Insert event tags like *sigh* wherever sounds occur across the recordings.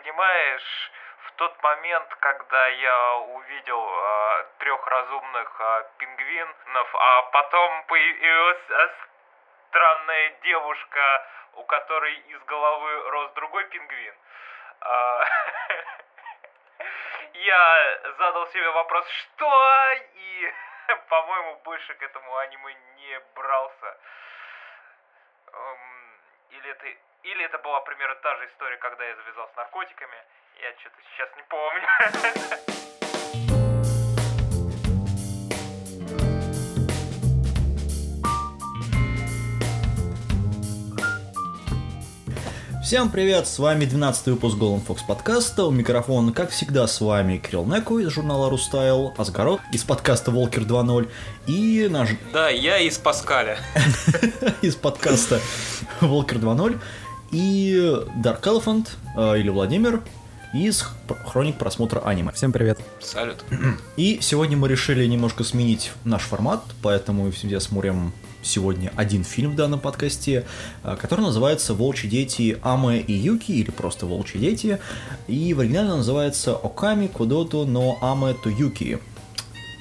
понимаешь, в тот момент, когда я увидел э, трех разумных э, пингвинов, а потом появилась э, странная девушка, у которой из головы рос другой пингвин, *laughs* я задал себе вопрос, что? И, *laughs* по-моему, больше к этому аниме не брался. Эм, или это, или это была примерно та же история, когда я завязал с наркотиками. Я что-то сейчас не помню. Всем привет, с вами 12 выпуск Golden Fox подкаста. У микрофона, как всегда, с вами Кирилл Неку из журнала Рустайл, Асгарот из подкаста Волкер 2.0 и наш... Да, я из Паскаля. *laughs* из подкаста Волкер 2.0 и Dark Elephant э, или Владимир из хроник просмотра аниме. Всем привет. Салют. И сегодня мы решили немножко сменить наш формат, поэтому все смотрим сегодня один фильм в данном подкасте, э, который называется «Волчьи дети Аме и Юки» или просто «Волчьи дети», и в оригинале называется «Оками Кодото но Аме то Юки».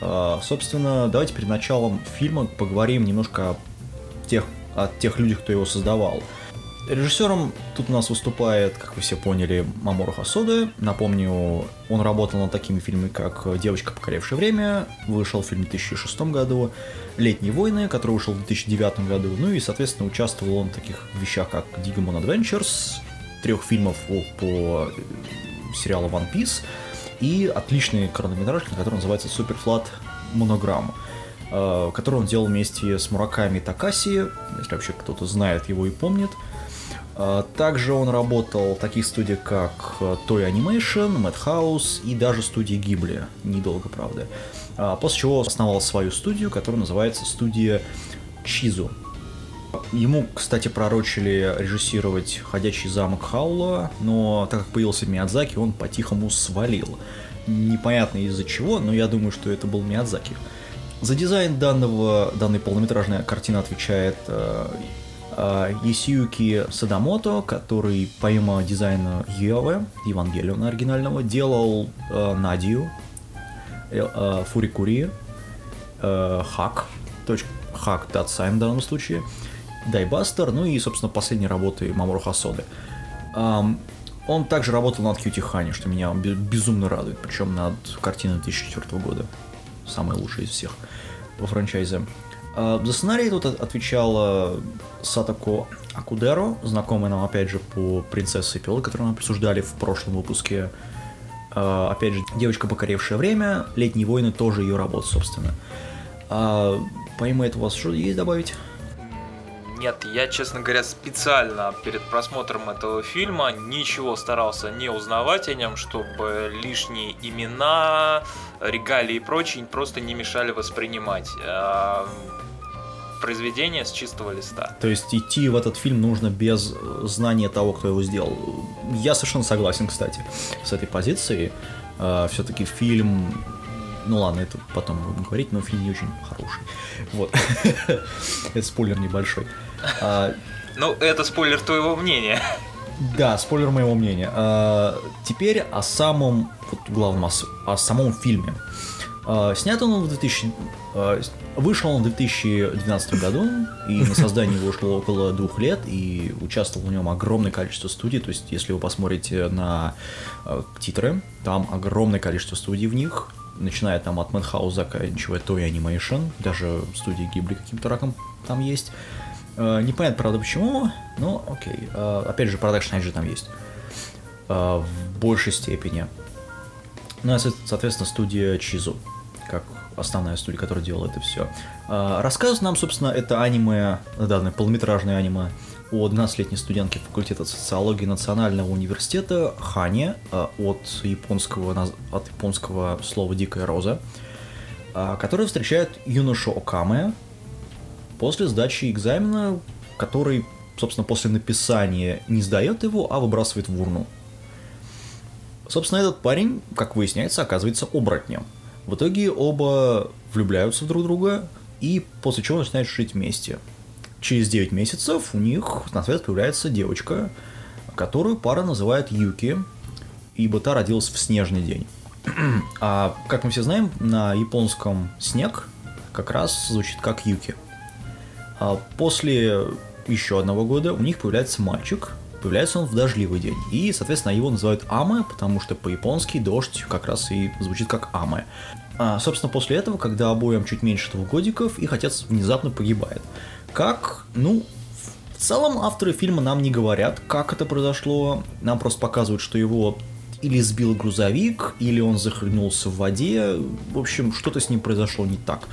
Э, собственно, давайте перед началом фильма поговорим немножко о тех, о тех людях, кто его создавал – Режиссером тут у нас выступает, как вы все поняли, Мамору Хасода. Напомню, он работал над такими фильмами, как «Девочка, покоревшая время», вышел фильм в 2006 году, «Летние войны», который вышел в 2009 году, ну и, соответственно, участвовал он в таких вещах, как «Digimon Adventures», трех фильмов по сериалу One Piece и отличный короткометражный, который называется Flat Monogram э, который он делал вместе с Мураками Такаси, если вообще кто-то знает его и помнит – также он работал в таких студиях, как э, Toy Animation, Madhouse и даже студии Ghibli. Недолго, правда. А, после чего основал свою студию, которая называется студия Чизу. Ему, кстати, пророчили режиссировать «Ходячий замок Хаула», но так как появился Миядзаки, он по-тихому свалил. Непонятно из-за чего, но я думаю, что это был Миядзаки. За дизайн данного, данной полнометражной картины отвечает э, Ёсиюки Садамото, который помимо дизайна Евы, Евангелиона оригинального, делал э, Надию, э, э, Фурикури, э, Hack, точка, Hack dot Sign в данном случае, Diebuster, ну и, собственно, последние работы Мамору Хасоды. Um, он также работал над Кьюти Хани, что меня безумно радует, причем над картиной 2004 года. Самая лучшая из всех по франчайзе. А, за сценарий тут отвечала Сатако Акудеро, знакомая нам, опять же, по «Принцессе и пилот», которую мы обсуждали в прошлом выпуске. А, опять же, «Девочка, покоревшая время», «Летние войны» тоже ее работа, собственно. А, помимо этого, у вас что есть добавить? Нет, я, честно говоря, специально перед просмотром этого фильма ничего старался не узнавать о нем, чтобы лишние имена, регалии и прочее просто не мешали воспринимать произведение с чистого листа. То есть идти в этот фильм нужно без знания того, кто его сделал. Я совершенно согласен, кстати, с этой позицией. А, Все-таки фильм ну ладно, это потом будем говорить, но фильм не очень хороший. Вот. *laughs* спойлер небольшой. А, ну, это спойлер твоего мнения. Да, спойлер моего мнения. А, теперь о самом, вот главном, о, о самом фильме. А, снят он в 2000... А, вышел он в 2012 году, и на *laughs* создание его ушло около двух лет, и участвовало в нем огромное количество студий, то есть если вы посмотрите на титры, там огромное количество студий в них, начиная там от Madhouse, заканчивая Toy Animation, даже студии Ghibli каким-то раком там есть. Э, непонятно, правда, почему, но окей. Э, опять же, Production же там есть. Э, в большей степени. Ну, а, соответственно, студия Чизу как основная студия, которая делала это все. Рассказывает нам, собственно, это аниме, данное полнометражное аниме о 12-летней студентке факультета социологии Национального университета Хане от японского, от японского слова «дикая роза», которая встречает юношу Окаме после сдачи экзамена, который, собственно, после написания не сдает его, а выбрасывает в урну. Собственно, этот парень, как выясняется, оказывается оборотнем – в итоге оба влюбляются в друг друга и после чего начинают жить вместе. Через 9 месяцев у них на свет появляется девочка, которую пара называет Юки. ибо та родилась в снежный день. А как мы все знаем, на японском снег как раз звучит как Юки. А после еще одного года у них появляется мальчик, появляется он в дождливый день. И, соответственно, его называют Аме, потому что по-японски дождь как раз и звучит как Аме. А, собственно, после этого, когда обоим чуть меньше двух годиков, их отец внезапно погибает. Как, ну, в целом авторы фильма нам не говорят, как это произошло. Нам просто показывают, что его или сбил грузовик, или он захлебнулся в воде. В общем, что-то с ним произошло не так.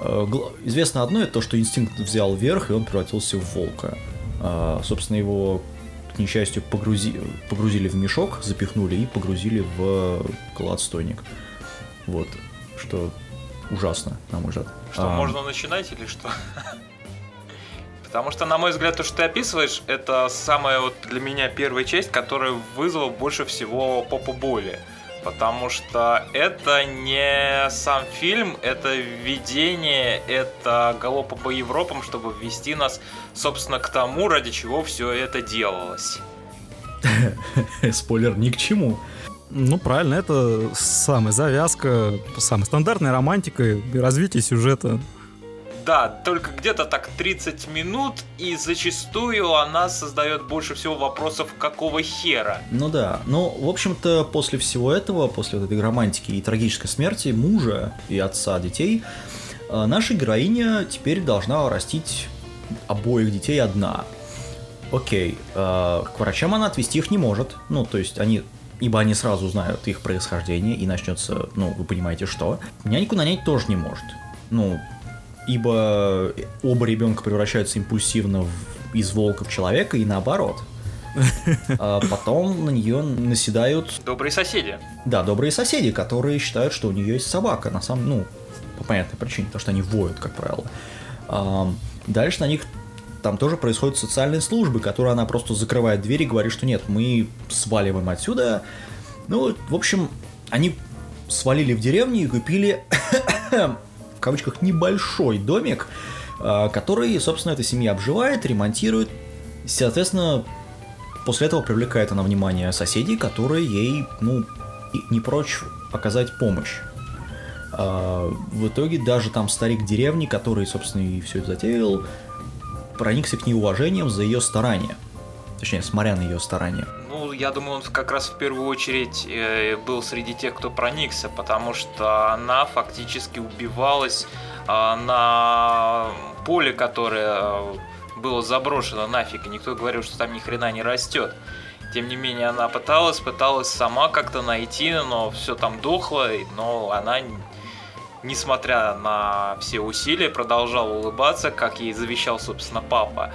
Э, известно одно, это то, что инстинкт взял верх, и он превратился в волка. А, собственно, его, к несчастью, погрузи... погрузили в мешок, запихнули и погрузили в кладстойник. Вот, что ужасно, на мой взгляд. Что, а... можно начинать или что? *laughs* Потому что, на мой взгляд, то, что ты описываешь, это самая вот для меня первая часть, которая вызвала больше всего попу боли. Потому что это не сам фильм, это введение, это галопа по Европам, чтобы ввести нас, собственно, к тому, ради чего все это делалось. *laughs* Спойлер ни к чему. Ну, правильно, это самая завязка, самая стандартная романтика и развитие сюжета. Да, только где-то так 30 минут, и зачастую она создает больше всего вопросов, какого хера. Ну да, ну, в общем-то, после всего этого, после вот этой романтики и трагической смерти мужа и отца детей, э, наша героиня теперь должна растить обоих детей одна. Окей, э, к врачам она отвести их не может. Ну, то есть они ибо они сразу знают их происхождение, и начнется, ну, вы понимаете, что. Няньку нанять тоже не может. Ну, ибо оба ребенка превращаются импульсивно в, из волка в человека и наоборот. *laughs* А потом на нее наседают... Добрые соседи. Да, добрые соседи, которые считают, что у нее есть собака. На самом ну, по понятной причине, потому что они воют, как правило. А, дальше на них там тоже происходят социальные службы, которые она просто закрывает дверь и говорит, что нет, мы сваливаем отсюда. Ну, в общем, они свалили в деревню и купили кавычках, небольшой домик, а, который, собственно, эта семья обживает, ремонтирует. Соответственно, после этого привлекает она внимание соседей, которые ей, ну, не прочь оказать помощь. А, в итоге даже там старик деревни, который, собственно, и все это затеял, проникся к ней уважением за ее старания. Точнее, смотря на ее старания. Ну, я думаю, он как раз в первую очередь э, был среди тех, кто проникся, потому что она фактически убивалась э, на поле, которое э, было заброшено нафиг, и никто говорил, что там ни хрена не растет. Тем не менее, она пыталась, пыталась сама как-то найти, но все там дохло, но она, несмотря на все усилия, продолжала улыбаться, как ей завещал, собственно, папа.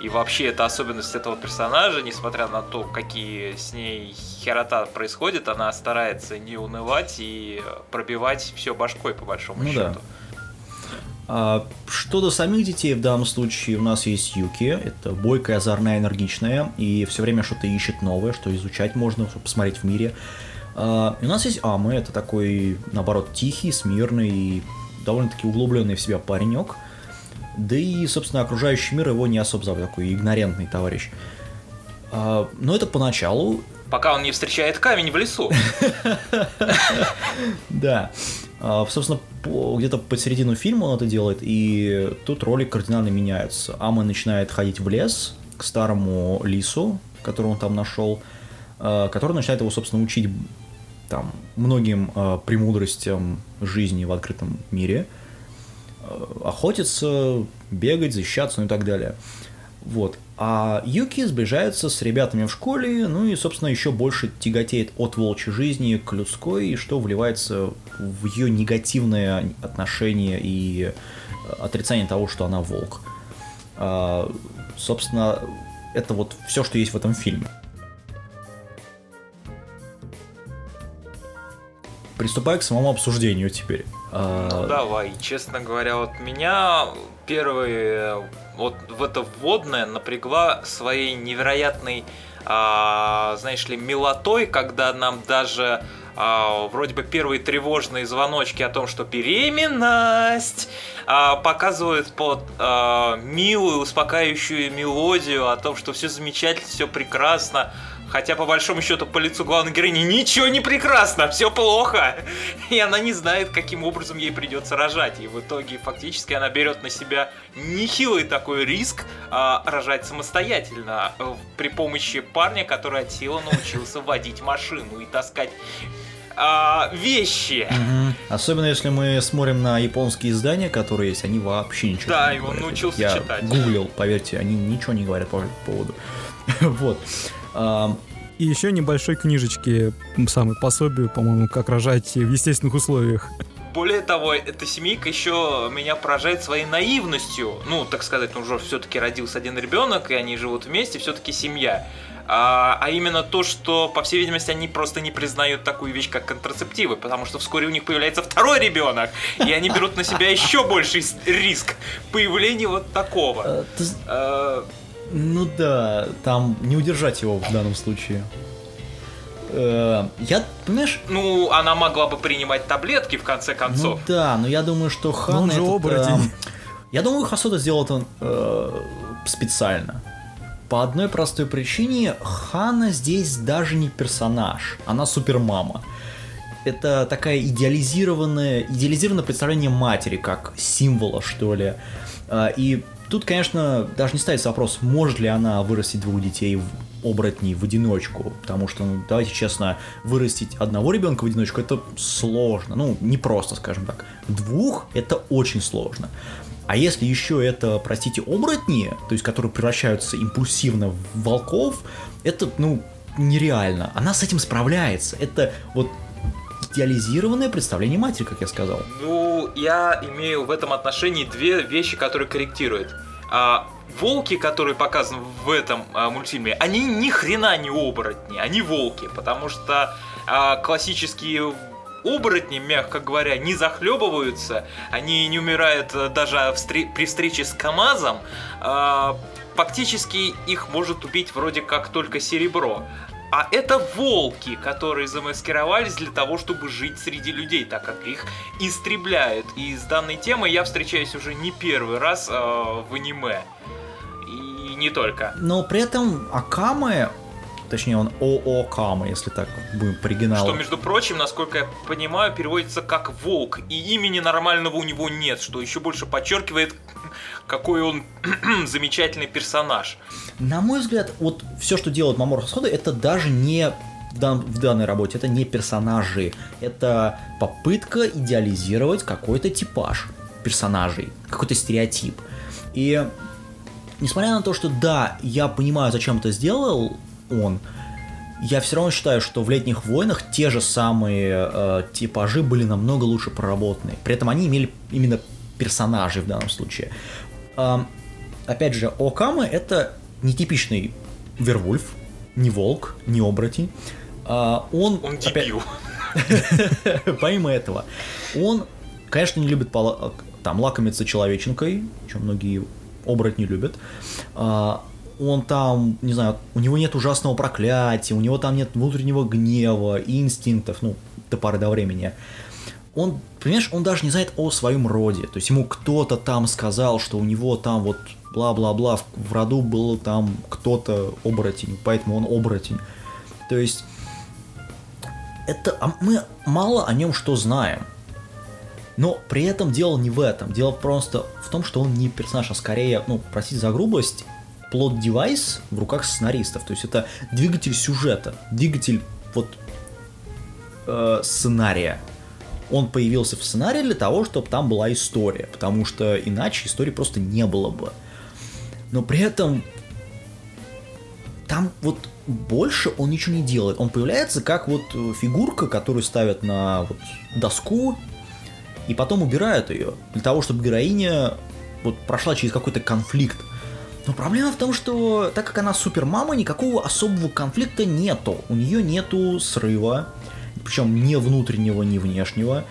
И вообще это особенность этого персонажа, несмотря на то, какие с ней херота происходит, она старается не унывать и пробивать все башкой, по большому ну, счету. Да. А, что до самих детей, в данном случае у нас есть Юки, это бойкая, озорная, энергичная, и все время что-то ищет новое, что изучать можно, чтобы посмотреть в мире. А, и у нас есть Амы, это такой, наоборот, тихий, смирный довольно-таки углубленный в себя паренек, да и, собственно, окружающий мир его не особо зовут, такой игнорентный товарищ. А, но это поначалу. Пока он не встречает камень в лесу. *laughs* Да. А, собственно, где-то по середину фильма он это делает, и тут роли кардинально меняются. Ама начинает ходить в лес к старому лису, которого он там нашел, а, который начинает его, собственно, учить там многим премудростям жизни в открытом мире – охотиться, бегать, защищаться, ну и так далее. Вот. А Юки сближается с ребятами в школе, ну и, собственно, еще больше тяготеет от волчьей жизни к людской, что вливается в ее негативное отношение и отрицание того, что она волк. А, собственно, это вот все, что есть в этом фильме. Приступаю к самому обсуждению теперь. А, ну давай, честно говоря, вот меня первый вот в это вводное напрягла своей невероятной, а, знаешь ли, милотой, когда нам даже а, вроде бы первые тревожные звоночки о том, что беременность а, показывают под а, милую, успокаивающую мелодию о том, что все замечательно, все прекрасно, Хотя, по большому счету, по лицу главной героини ничего не прекрасно, все плохо. И она не знает, каким образом ей придется рожать. И в итоге, фактически, она берет на себя нехилый такой риск а, рожать самостоятельно а, при помощи парня, который от силы научился водить машину и таскать а, вещи. Угу. Особенно если мы смотрим на японские издания, которые есть, они вообще ничего да, не говорят. Да, он научился Я читать. гуглил, поверьте, они ничего не говорят по поводу. *laughs* вот. И еще небольшой книжечки, самой пособию, по-моему, как рожать в естественных условиях. Более того, эта семейка еще меня поражает своей наивностью. Ну, так сказать, ну, уже все-таки родился один ребенок, и они живут вместе, все-таки семья. А, а именно то, что, по всей видимости, они просто не признают такую вещь, как контрацептивы, потому что вскоре у них появляется второй ребенок, и они берут на себя еще больший риск появления вот такого. Ну да, там не удержать его в данном случае. Э, я, понимаешь... Ну, она могла бы принимать таблетки, в конце концов. Ну да, но я думаю, что Ханна... он же этот, оборотень. Э, я думаю, Хасода сделал это э, специально. По одной простой причине, Хана здесь даже не персонаж, она супермама. Это такая идеализированная, идеализированное представление матери, как символа, что ли. И Тут, конечно, даже не ставится вопрос, может ли она вырастить двух детей оборотней в одиночку, потому что, ну, давайте честно, вырастить одного ребенка в одиночку это сложно, ну, не просто, скажем так. Двух это очень сложно. А если еще это, простите, оборотни, то есть которые превращаются импульсивно в волков, это, ну, нереально. Она с этим справляется. Это вот идеализированное представление матери, как я сказал. Ну, я имею в этом отношении две вещи, которые корректируют. А, волки, которые показаны в этом а, мультфильме, они ни хрена не оборотни, они волки, потому что а, классические оборотни, мягко говоря, не захлебываются, они не умирают э, даже встр- при встрече с КАМАЗом, а, фактически их может убить вроде как только серебро. А это волки, которые замаскировались для того, чтобы жить среди людей, так как их истребляют. И с данной темой я встречаюсь уже не первый раз э, в аниме. И не только. Но при этом Акамы, точнее он ОО если так будем по оригиналу. Что, между прочим, насколько я понимаю, переводится как волк, и имени нормального у него нет, что еще больше подчеркивает, *laughs* какой он *clears throat* замечательный персонаж. На мой взгляд, вот все, что делает Мамор Хасхода, это даже не в данной работе, это не персонажи, это попытка идеализировать какой-то типаж персонажей, какой-то стереотип. И несмотря на то, что да, я понимаю, зачем это сделал он, я все равно считаю, что в летних войнах те же самые э, типажи были намного лучше проработаны. При этом они имели именно персонажей в данном случае. Э, опять же, Окама это нетипичный Вервульф, не волк, не оборотень. А, он, он дебил. *laughs* Помимо этого, он, конечно, не любит там лакомиться человеченкой, чем многие оборотни любят. Он там, не знаю, у него нет ужасного проклятия, у него там нет внутреннего гнева инстинктов, ну, до поры до времени. Он, понимаешь, он даже не знает о своем роде. То есть ему кто-то там сказал, что у него там вот бла-бла-бла, в, в роду был там кто-то оборотень, поэтому он оборотень. То есть это а мы мало о нем что знаем. Но при этом дело не в этом. Дело просто в том, что он не персонаж, а скорее, ну, простите за грубость, плод-девайс в руках сценаристов. То есть это двигатель сюжета, двигатель вот э, сценария. Он появился в сценарии для того, чтобы там была история, потому что иначе истории просто не было бы но при этом там вот больше он ничего не делает. Он появляется как вот э, фигурка, которую ставят на вот доску и потом убирают ее для того, чтобы героиня вот прошла через какой-то конфликт. Но проблема в том, что так как она супермама, никакого особого конфликта нету. У нее нету срыва, причем ни внутреннего, ни внешнего.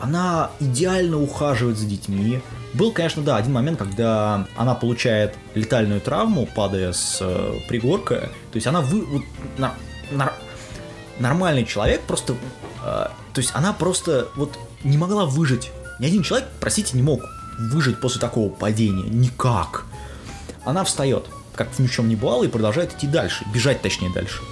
Она идеально ухаживает за детьми, был, конечно, да, один момент, когда она получает летальную травму, падая с э, пригорка. То есть она вы, вот, на, на, нормальный человек просто, э, то есть она просто вот не могла выжить. Ни один человек, простите, не мог выжить после такого падения. Никак. Она встает, как ни в чем не бывало, и продолжает идти дальше, бежать точнее дальше.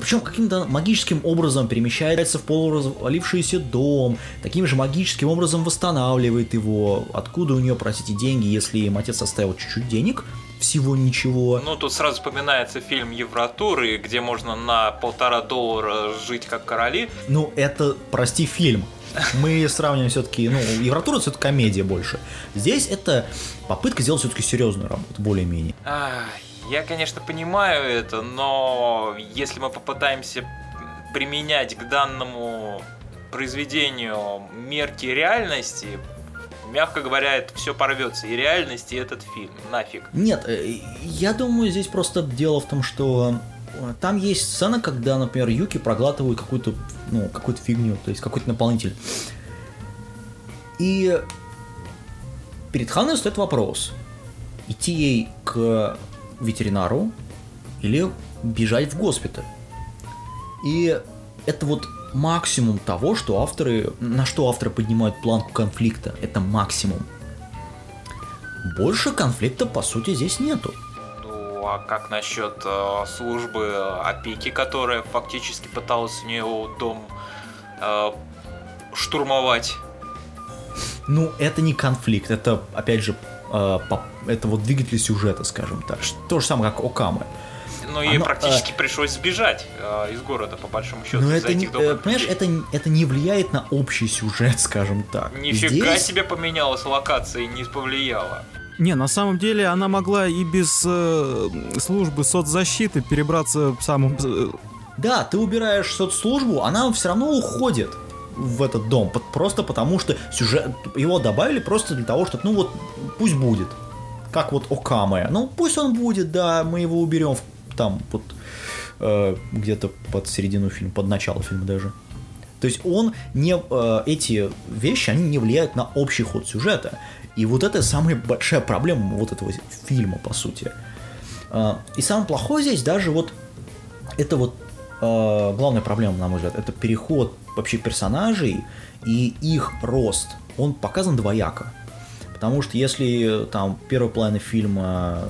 Причем каким-то магическим образом перемещается в полуразвалившийся дом, таким же магическим образом восстанавливает его. Откуда у нее, простите, деньги, если им отец оставил чуть-чуть денег? Всего ничего. Ну, тут сразу вспоминается фильм Евротуры, где можно на полтора доллара жить как короли. Ну, это, прости, фильм. Мы сравниваем все-таки, ну, Евротура это комедия больше. Здесь это попытка сделать все-таки серьезную работу, более-менее. Я, конечно, понимаю это, но если мы попытаемся применять к данному произведению мерки реальности, мягко говоря, это все порвется. И реальность, и этот фильм. Нафиг. Нет, э, я думаю, здесь просто дело в том, что э, там есть сцена, когда, например, Юки проглатывают какую-то, ну, какую-то фигню, то есть какой-то наполнитель. И перед Ханой стоит вопрос, идти ей к ветеринару или бежать в госпиталь. И это вот максимум того, что авторы, на что авторы поднимают планку конфликта. Это максимум. Больше конфликта, по сути, здесь нету. Ну, а как насчет э, службы опеки, которая фактически пыталась у нее дом э, штурмовать? Ну, это не конфликт, это, опять же, это вот двигатель сюжета, скажем так. То же самое, как Окамы. Ну, ей Оно, практически э... пришлось сбежать э, из города, по большому счету. Но это, не, э, понимаешь, это, это не влияет на общий сюжет, *laughs* скажем так. Нифига Здесь... себе поменялась локация и не повлияла. Не, на самом деле она могла и без э, службы соцзащиты перебраться в самом... Э, да, ты убираешь соцслужбу, она все равно уходит в этот дом, просто потому что сюжет его добавили просто для того, чтобы, ну вот, пусть будет, как вот Окаме, ну пусть он будет, да, мы его уберем там вот э, где-то под середину фильма, под начало фильма даже. То есть он не э, эти вещи, они не влияют на общий ход сюжета. И вот это самая большая проблема вот этого фильма, по сути. Э, и самое плохое здесь даже вот это вот э, главная проблема, на мой взгляд, это переход вообще персонажей и их рост. Он показан двояко. Потому что если там первая половина фильма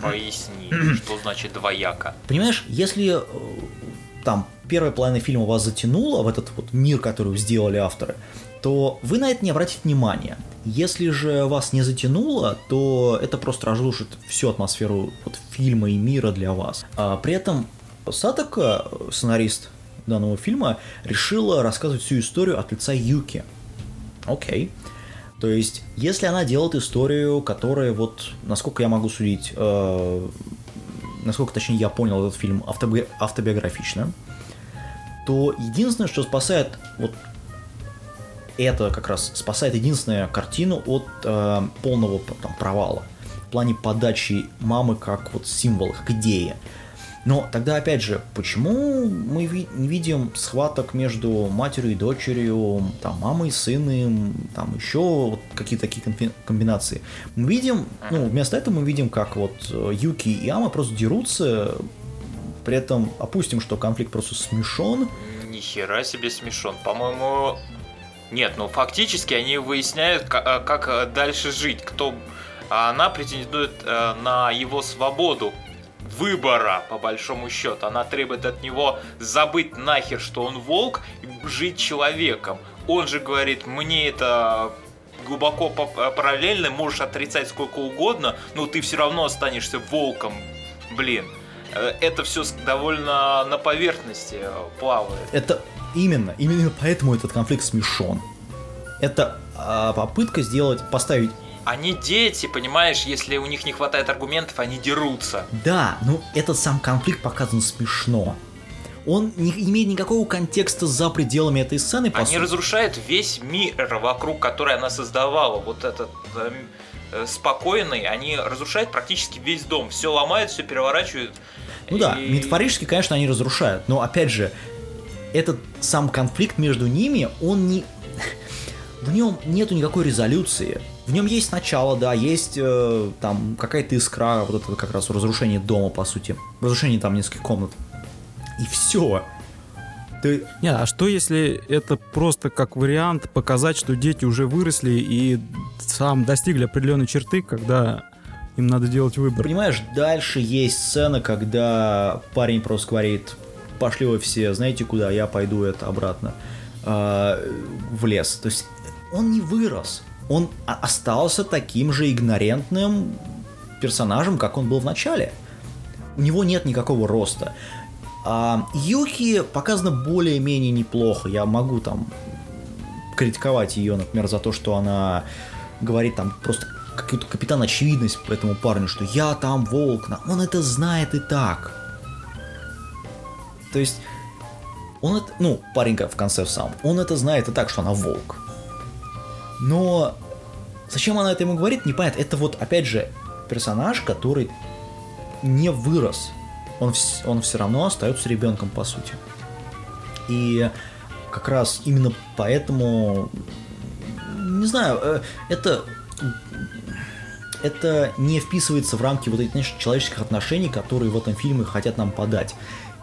Поясни, *clears throat* что значит двояко. Понимаешь, если э, там первая половина фильма вас затянула в этот вот мир, который сделали авторы, то вы на это не обратите внимания. Если же вас не затянуло, то это просто разрушит всю атмосферу вот фильма и мира для вас. А при этом Сатака, сценарист данного фильма, решила рассказывать всю историю от лица Юки. Окей. То есть, если она делает историю, которая вот, насколько я могу судить, э, насколько точнее я понял этот фильм автоби- автобиографично, то единственное, что спасает вот это как раз спасает единственную картину от э, полного там, провала в плане подачи мамы как вот символа, как идея. Но тогда, опять же, почему мы не видим схваток между матерью и дочерью, там, мамой и сыном, там, еще вот какие-то такие комбинации? Мы видим, ну, вместо этого мы видим, как вот э, Юки и Ама просто дерутся, при этом опустим, что конфликт просто смешон. Ни хера себе смешон. По-моему, нет, ну фактически они выясняют, как, как э, дальше жить, кто... А она претендует э, на его свободу выбора, по большому счету. Она требует от него забыть нахер, что он волк, и жить человеком. Он же говорит, мне это глубоко параллельно, можешь отрицать сколько угодно, но ты все равно останешься волком. Блин, э, это все довольно на поверхности э, плавает. Это именно, именно поэтому этот конфликт смешон. Это а, попытка сделать, поставить они дети, понимаешь, если у них не хватает аргументов, они дерутся. Да, но этот сам конфликт показан смешно. Он не имеет никакого контекста за пределами этой сцены. По они сути. разрушают весь мир, вокруг который она создавала. Вот этот э, э, спокойный, они разрушают практически весь дом. Все ломают, все переворачивают. Ну и... да, метафорически, конечно, они разрушают. Но опять же, этот сам конфликт между ними, он не... *laughs* В нем нету никакой резолюции. В нем есть начало, да, есть э, там какая-то искра, вот это как раз разрушение дома, по сути. Разрушение там нескольких комнат. И все. Ты... Не, а что если это просто как вариант показать, что дети уже выросли и сам достигли определенной черты, когда им надо делать выбор? Понимаешь, дальше есть сцена, когда парень просто говорит, пошли вы все, знаете куда, я пойду это обратно э, в лес. То есть он не вырос, он остался таким же игнорентным персонажем, как он был в начале. У него нет никакого роста. А Юки показано более-менее неплохо. Я могу там критиковать ее, например, за то, что она говорит там просто какую-то капитан очевидность этому парню, что я там волк. Он это знает и так. То есть, он это, ну, парень в конце сам, он это знает и так, что она волк. Но зачем она это ему говорит, непонятно. Это вот, опять же, персонаж, который не вырос. Он, он все равно остается ребенком, по сути. И как раз именно поэтому, не знаю, э, это это не вписывается в рамки вот этих знаешь, человеческих отношений, которые в этом фильме хотят нам подать.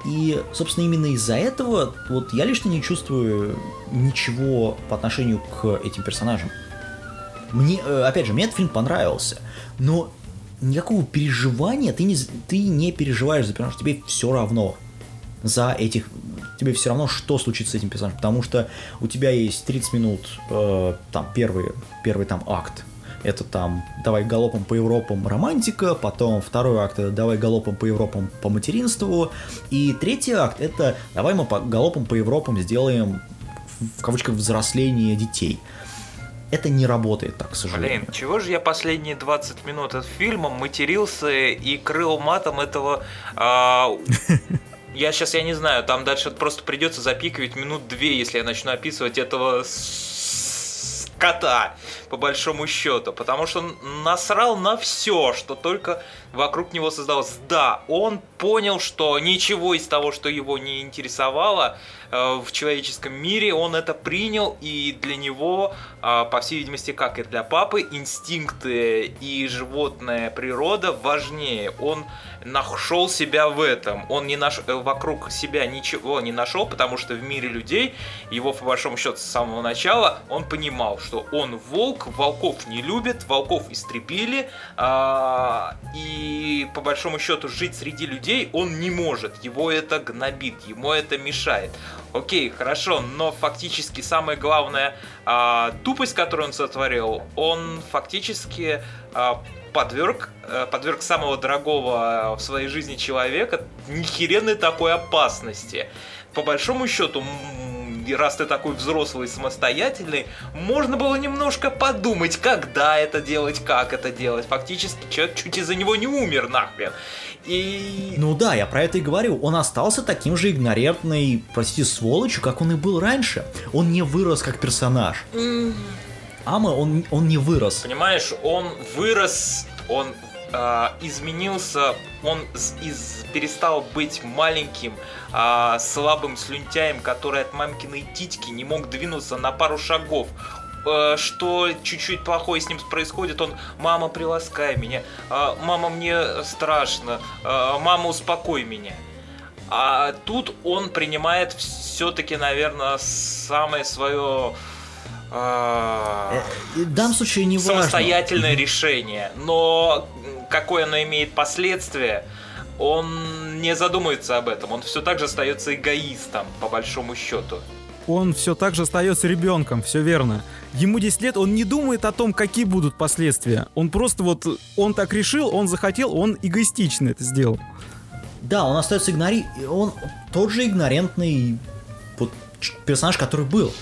И, собственно, именно из-за этого вот я лично не чувствую ничего по отношению к этим персонажам. Мне, э, опять же, мне этот фильм понравился, но никакого переживания ты не, ты не переживаешь за персонажа, тебе все равно за этих тебе все равно, что случится с этим персонажем, потому что у тебя есть 30 минут, э, там, первый, первый там акт, это там «Давай галопом по Европам» романтика, потом второй акт это «Давай галопом по Европам» по материнству, и третий акт это «Давай мы по галопом по Европам сделаем в кавычках взросление детей». Это не работает так, к сожалению. Блин, чего же я последние 20 минут от фильма матерился и крыл матом этого... А, *laughs* я сейчас, я не знаю, там дальше просто придется запикивать минут две, если я начну описывать этого кота, по большому счету, потому что он насрал на все, что только вокруг него создалось. Да, он понял, что ничего из того, что его не интересовало, в человеческом мире, он это принял, и для него, э, по всей видимости, как и для папы, инстинкты и животная природа важнее. Он нашел себя в этом. Он не наш... Э, вокруг себя ничего не нашел, потому что в мире людей, его по большому счету с самого начала, он понимал, что он волк, волков не любит, волков истребили, и по большому счету жить среди людей он не может. Его это гнобит, ему это мешает. Окей, хорошо, но фактически самая главная а, тупость, которую он сотворил, он фактически а, подверг, а, подверг самого дорогого в своей жизни человека нехеренной такой опасности. По большому счету, раз ты такой взрослый и самостоятельный, можно было немножко подумать, когда это делать, как это делать. Фактически человек чуть из-за него не умер нахрен. И... Ну да, я про это и говорю. Он остался таким же игнорентной, простите, сволочью, как он и был раньше. Он не вырос как персонаж. Mm. Ама, он, он не вырос. Понимаешь, он вырос, он э, изменился, он из, перестал быть маленьким, э, слабым слюнтяем, который от мамкиной титьки не мог двинуться на пару шагов. Э, что чуть-чуть плохое с ним происходит, он «мама, приласкай меня», э, «мама, мне страшно», э, «мама, успокой меня». А тут он принимает все-таки, наверное, самое свое в данном случае не важно. Самостоятельное решение. Но какое оно имеет последствия, он не задумывается об этом. Он все так же остается эгоистом, по большому счету он все так же остается ребенком, все верно. Ему 10 лет, он не думает о том, какие будут последствия. Он просто вот, он так решил, он захотел, он эгоистично это сделал. Да, он остается игнори... Он тот же игнорентный вот, персонаж, который был.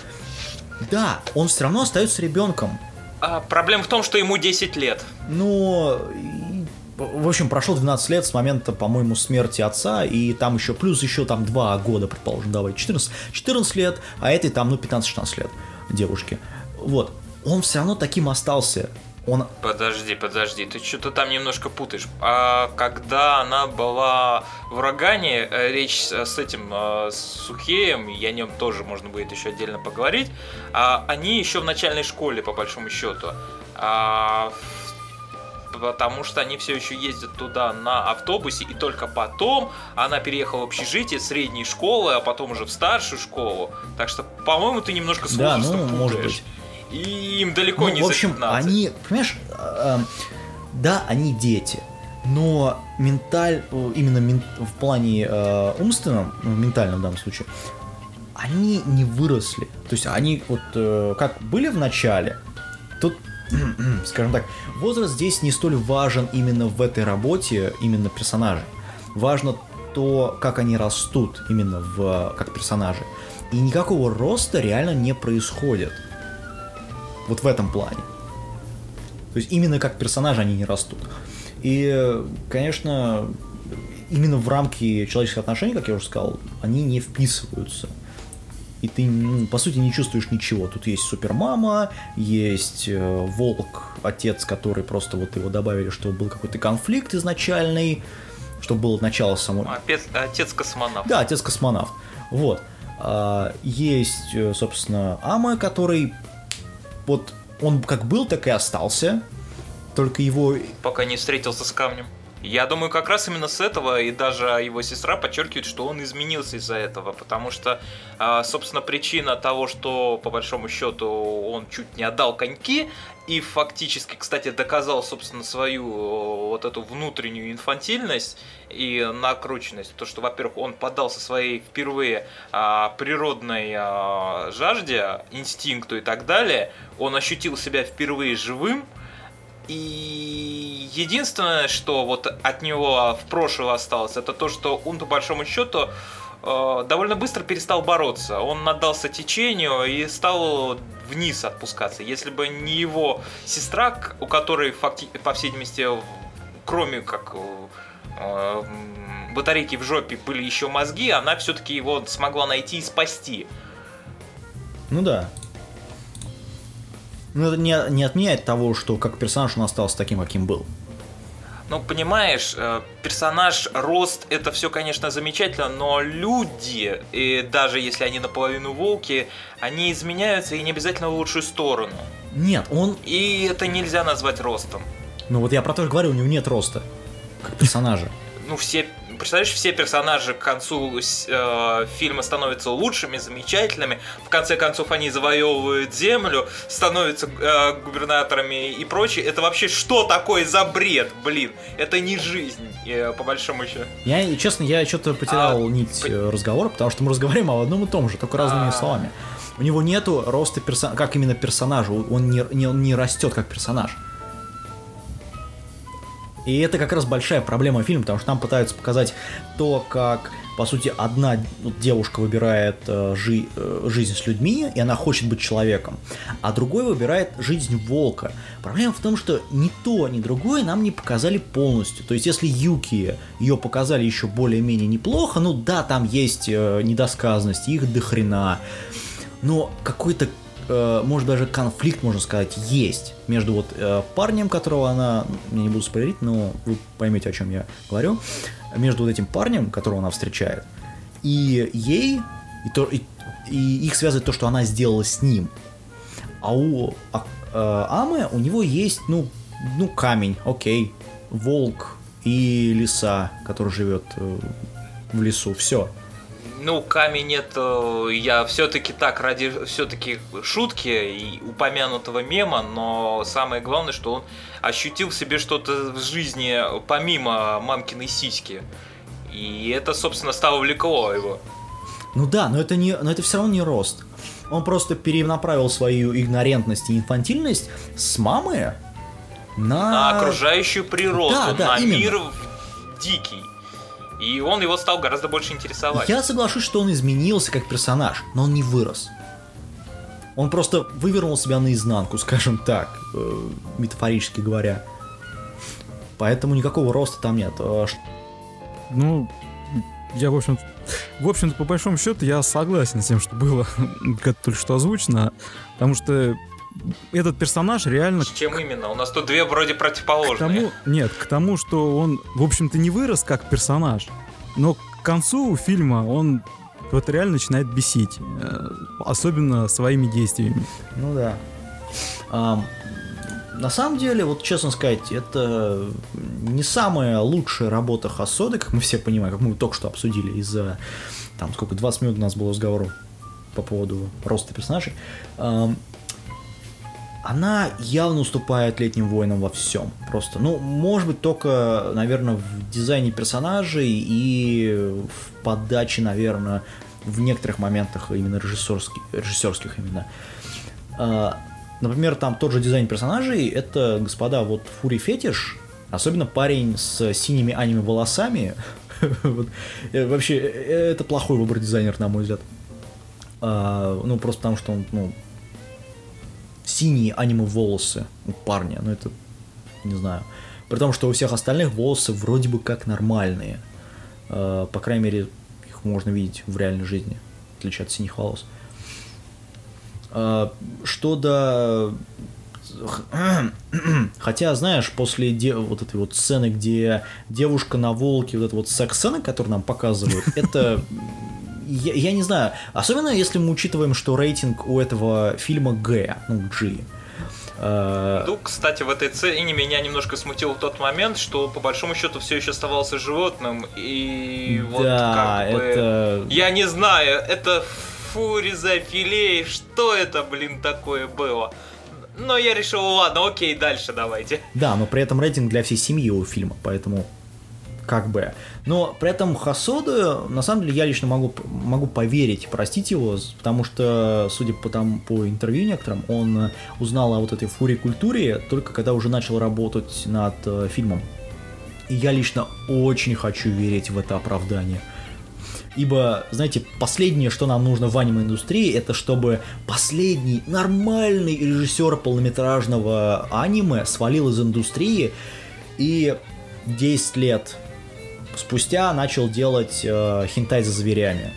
Да, он все равно остается ребенком. А, проблема в том, что ему 10 лет. Но в общем, прошло 12 лет с момента, по-моему, смерти отца, и там еще плюс еще там 2 года, предположим, давай, 14, 14 лет, а этой там, ну, 15-16 лет девушки. Вот. Он все равно таким остался. Он... Подожди, подожди, ты что-то там немножко путаешь. А когда она была в Рогане, э, речь с этим э, с Сухеем, и о нем тоже можно будет еще отдельно поговорить, а они еще в начальной школе, по большому счету. А потому что они все еще ездят туда на автобусе, и только потом она переехала в общежитие средней школы, а потом уже в старшую школу. Так что, по-моему, ты немножко с Да, ну, может быть. И им далеко ну, не в общем, они, понимаешь, э, да, они дети. но менталь, э, именно мен- в плане э, умственном, ну, ментальном в данном случае, они не выросли. То есть они вот э, как были в начале, тут, *clears throat* скажем так, возраст здесь не столь важен именно в этой работе, именно персонажей. Важно то, как они растут именно в, как персонажи. И никакого роста реально не происходит. Вот в этом плане. То есть именно как персонажи они не растут. И, конечно, именно в рамки человеческих отношений, как я уже сказал, они не вписываются. И ты, ну, по сути, не чувствуешь ничего. Тут есть супермама, есть э, волк, отец, который просто вот его добавили, чтобы был какой-то конфликт изначальный, чтобы было начало самой... Отец, отец космонавт. Да, отец космонавт. Вот. А, есть, э, собственно, Ама, который вот он как был, так и остался. Только его... Пока не встретился с камнем. Я думаю, как раз именно с этого и даже его сестра подчеркивает, что он изменился из-за этого, потому что, а, собственно, причина того, что по большому счету он чуть не отдал коньки и фактически, кстати, доказал, собственно, свою вот эту внутреннюю инфантильность и накрученность, то, что, во-первых, он поддался своей впервые а, природной а, жажде, инстинкту и так далее, он ощутил себя впервые живым, и единственное, что вот от него в прошлое осталось, это то, что он по большому счету э, довольно быстро перестал бороться. Он отдался течению и стал вниз отпускаться. Если бы не его сестра, у которой факти- по всей видимости, кроме как э, батарейки в жопе были еще мозги, она все-таки его смогла найти и спасти. Ну да. Но это не, не отменяет того, что как персонаж он остался таким, каким был. Ну, понимаешь, э, персонаж, рост, это все, конечно, замечательно, но люди, и даже если они наполовину волки, они изменяются и не обязательно в лучшую сторону. Нет, он... И это нельзя назвать ростом. Ну вот я про то же говорю, у него нет роста. Как персонажа. Ну, все, представляешь, все персонажи к концу э, фильма становятся лучшими, замечательными. В конце концов, они завоевывают землю, становятся э, губернаторами и прочее. Это вообще что такое за бред, блин? Это не жизнь, э, по большому счету. Я, честно, я что-то потерял А, нить по- э, разговора, потому что мы разговариваем об одном и том же, только разными А. словами. У него нету роста персонажа, как именно персонажа, он не, не, он не растет как персонаж. И это как раз большая проблема фильма, потому что нам пытаются показать то, как, по сути, одна девушка выбирает э, жи- э, жизнь с людьми, и она хочет быть человеком, а другой выбирает жизнь волка. Проблема в том, что ни то, ни другое нам не показали полностью. То есть, если Юки ее показали еще более-менее неплохо, ну да, там есть э, недосказанности, их до хрена, но какой-то э, может даже конфликт, можно сказать, есть между вот э, парнем, которого она, я не буду спойлерить, но вы поймете, о чем я говорю, между вот этим парнем, которого она встречает, и ей, и, то, и, и их связывает то, что она сделала с ним. А у а, э, Амы у него есть, ну, ну, камень, окей, волк и лиса, который живет э, в лесу, все. Ну, камень это я все-таки так ради все-таки шутки и упомянутого мема, но самое главное, что он ощутил в себе что-то в жизни помимо мамкиной сиськи. И это, собственно, стало влекло его. Ну да, но это, не, но это все равно не рост. Он просто перенаправил свою игнорентность и инфантильность с мамы на... На окружающую природу, Да, да, на именно. мир дикий. И он его стал гораздо больше интересовать. Я соглашусь, что он изменился как персонаж, но он не вырос. Он просто вывернул себя наизнанку, *laughs* скажем так, э, метафорически говоря. Поэтому никакого роста там нет. Ш- Ну, я, в общем, в общем-то, по большому счету, я согласен с тем, что было *laughs* как только что озвучено, потому что этот персонаж реально С чем именно? У нас тут две вроде к противоположные. тому, нет, к тому, что он, в общем-то, не вырос как персонаж, но к концу фильма он вот реально начинает бесить, э, особенно своими действиями. Ну да. Ам, на самом деле, вот честно сказать, это не самая лучшая работа Хасоды, как мы все понимаем, как мы только что обсудили из-за, там, сколько, 20 минут у нас было разговору по поводу роста персонажей. Она явно уступает летним воинам во всем. Просто, ну, может быть, только, наверное, в дизайне персонажей и в подаче, наверное, в некоторых моментах именно режиссерских, режиссерских именно. А, например, там тот же дизайн персонажей, это, господа, вот Фури Фетиш, особенно парень с синими аниме волосами, *laughs* э, вообще, э, это плохой выбор дизайнера, на мой взгляд. А, ну, просто потому что он, ну, синие аниме волосы у парня, ну это, не знаю. При том, что у всех остальных волосы вроде бы как нормальные. А, по крайней мере, их можно видеть в реальной жизни, в отличие от синих волос. А, что до *clears throat* Хотя, знаешь, после де... вот этой вот сцены, где девушка на волке, вот эта вот секс-сцена, которую нам показывают, это я, я не знаю, особенно если мы учитываем, что рейтинг у этого фильма Г, ну, G. Ну, кстати, в этой сцене меня немножко смутил тот момент, что по большому счету все еще оставался животным, и вот да, как бы... это... Я не знаю, это фуриза филей, что это, блин, такое было? Но я решил, ладно, окей, дальше давайте. Да, но при этом рейтинг для всей семьи у фильма, поэтому как бы. Но при этом Хасоду, на самом деле, я лично могу, могу поверить, простить его, потому что, судя по, там, по интервью некоторым, он узнал о вот этой фури-культуре только когда уже начал работать над э, фильмом. И я лично очень хочу верить в это оправдание. Ибо, знаете, последнее, что нам нужно в аниме-индустрии, это чтобы последний нормальный режиссер полнометражного аниме свалил из индустрии и 10 лет спустя начал делать э, хентай за зверями.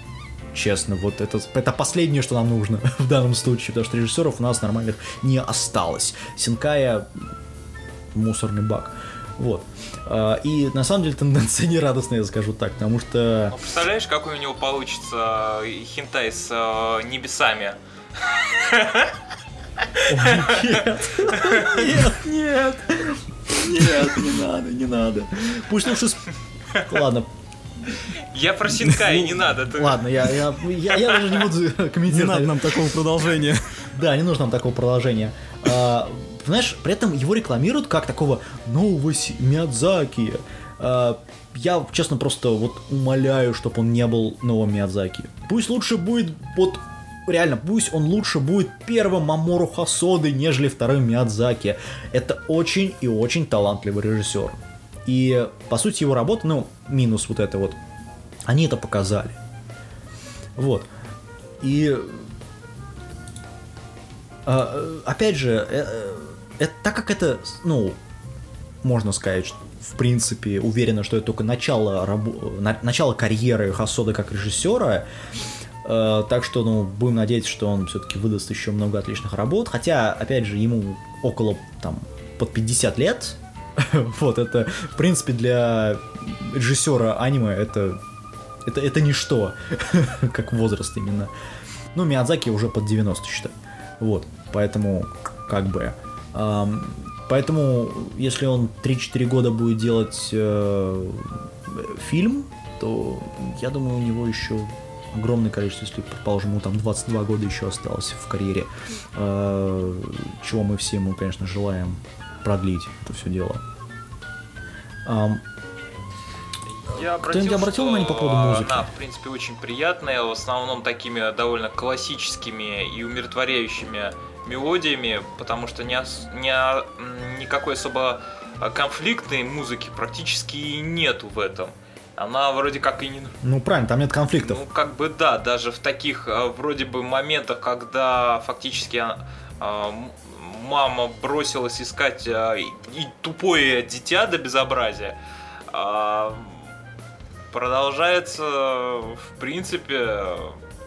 Честно, вот это, это последнее, что нам нужно *laughs* в данном случае, потому что режиссеров у нас нормальных не осталось. Синкая мусорный бак. Вот. Э, и на самом деле тенденция *laughs* не радостная, я скажу так, потому что... Ну, представляешь, какой у него получится э, хентай с э, небесами? нет, *laughs* нет, нет, нет, не надо, не надо. Пусть лучше Ладно. Я про Синкай, не надо. Ладно, я, я, я, я даже не буду *laughs* комментировать. Не надо нам такого продолжения. Да, не нужно нам такого продолжения. А, знаешь, при этом его рекламируют как такого нового Миядзаки. А, я, честно, просто вот умоляю, чтобы он не был новым Миядзаки. Пусть лучше будет вот реально, пусть он лучше будет первым Мамору Хасоды, нежели вторым Миядзаки. Это очень и очень талантливый режиссер. И, по сути, его работа, ну, минус вот это вот, они это показали. Вот. И а, опять же, э, э, так как это, ну, можно сказать, в принципе, уверена, что это только начало, рабо- на, начало карьеры Хасода как режиссера, э, так что, ну, будем надеяться, что он все-таки выдаст еще много отличных работ, хотя, опять же, ему около, там, под 50 лет, *laughs* вот, это, в принципе, для режиссера аниме это, это, это ничто, *laughs* как возраст именно. Ну, Миядзаки уже под 90, считай. Вот, поэтому, как бы... Эм, поэтому, если он 3-4 года будет делать э, фильм, то, я думаю, у него еще огромное количество, если, предположим, ему там 22 года еще осталось в карьере, э, чего мы все ему, конечно, желаем продлить это все дело. Я Кто-нибудь обратил внимание по поводу музыки? Она, в принципе, очень приятная, в основном такими довольно классическими и умиротворяющими мелодиями, потому что не, не, никакой особо конфликтной музыки практически и нету в этом. Она вроде как и не... Ну, правильно, там нет конфликтов. Ну, как бы да, даже в таких а, вроде бы моментах, когда фактически а, мама бросилась искать а, и, тупое дитя до безобразия, а, продолжается, в принципе,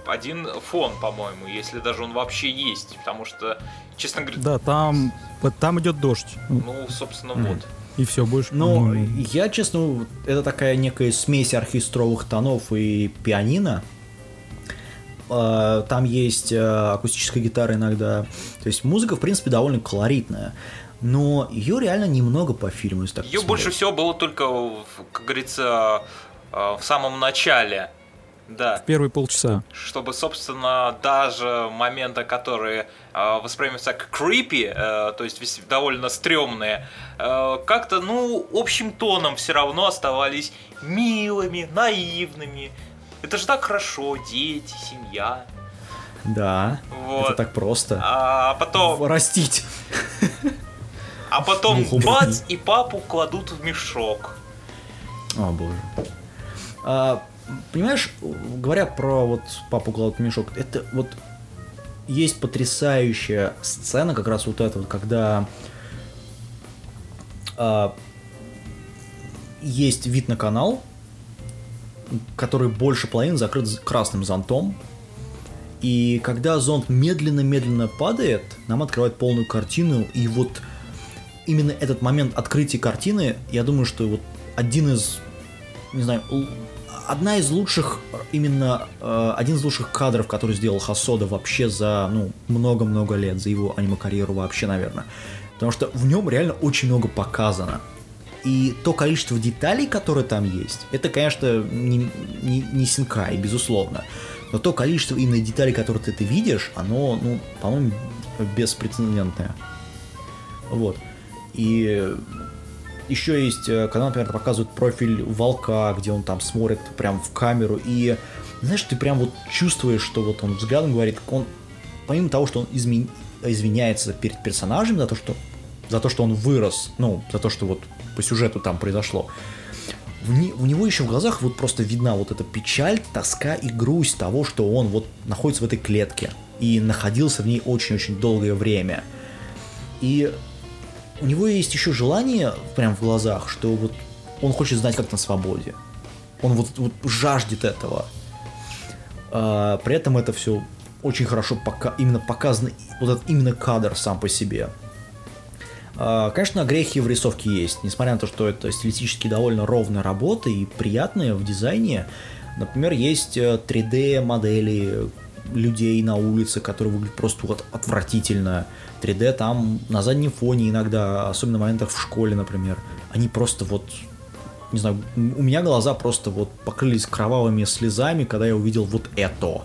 один фон, по-моему, если даже он вообще есть, потому что, честно говоря... Да, там, там идет дождь. Ну, собственно, mm. вот. И все, больше. Ну, я, честно, это такая некая смесь оркестровых тонов и пианино. Э, там есть э, акустическая гитара иногда. То есть музыка, в принципе, довольно колоритная. Но ее реально немного по фильму. Если так ее больше всего было только, как говорится, э, в самом начале. Да. В первые полчаса. Чтобы, собственно, даже моменты, которые э, воспринимаются как creepy, э, то есть довольно стрёмные, э, как-то, ну, общим тоном все равно оставались милыми, наивными. Это же так хорошо, дети, семья. Да, вот. это так просто. А потом... Растить. А потом бац, и папу кладут в мешок. О, боже. А, понимаешь, говоря про вот папу кладут в мешок, это вот есть потрясающая сцена, как раз вот эта вот, когда а, есть вид на канал, который больше половины закрыт красным зонтом, и когда зонт медленно-медленно падает, нам открывает полную картину, и вот именно этот момент открытия картины, я думаю, что вот один из, не знаю, одна из лучших, именно э, один из лучших кадров, который сделал Хасода вообще за, ну, много-много лет, за его аниме-карьеру вообще, наверное. Потому что в нем реально очень много показано. И то количество деталей, которые там есть, это, конечно, не, не, не Синкай, безусловно. Но то количество именно деталей, которые ты, ты видишь, оно, ну, по-моему, беспрецедентное. Вот. И еще есть э, канал, например, показывает профиль волка, где он там смотрит прям в камеру. И знаешь, ты прям вот чувствуешь, что вот он взглядом говорит, он помимо того, что он измен... извиняется перед персонажем за то, что за то, что он вырос, ну, за то, что вот по сюжету там произошло, в него еще в глазах вот просто видна вот эта печаль, тоска и грусть того, что он вот находится в этой клетке и находился в ней очень-очень долгое время. И у него есть еще желание прям в глазах, что вот он хочет знать, как на свободе. Он вот, вот жаждет этого. А, при этом это все очень хорошо пока, именно показано, вот этот именно кадр сам по себе. А, конечно, грехи в рисовке есть, несмотря на то, что это стилистически довольно ровная работа и приятная в дизайне. Например, есть 3D-модели э, людей на улице, которые выглядят просто вот отвратительно. 3D там на заднем фоне иногда, особенно в моментах в школе, например, они просто вот не знаю, у меня глаза просто вот покрылись кровавыми слезами, когда я увидел вот это.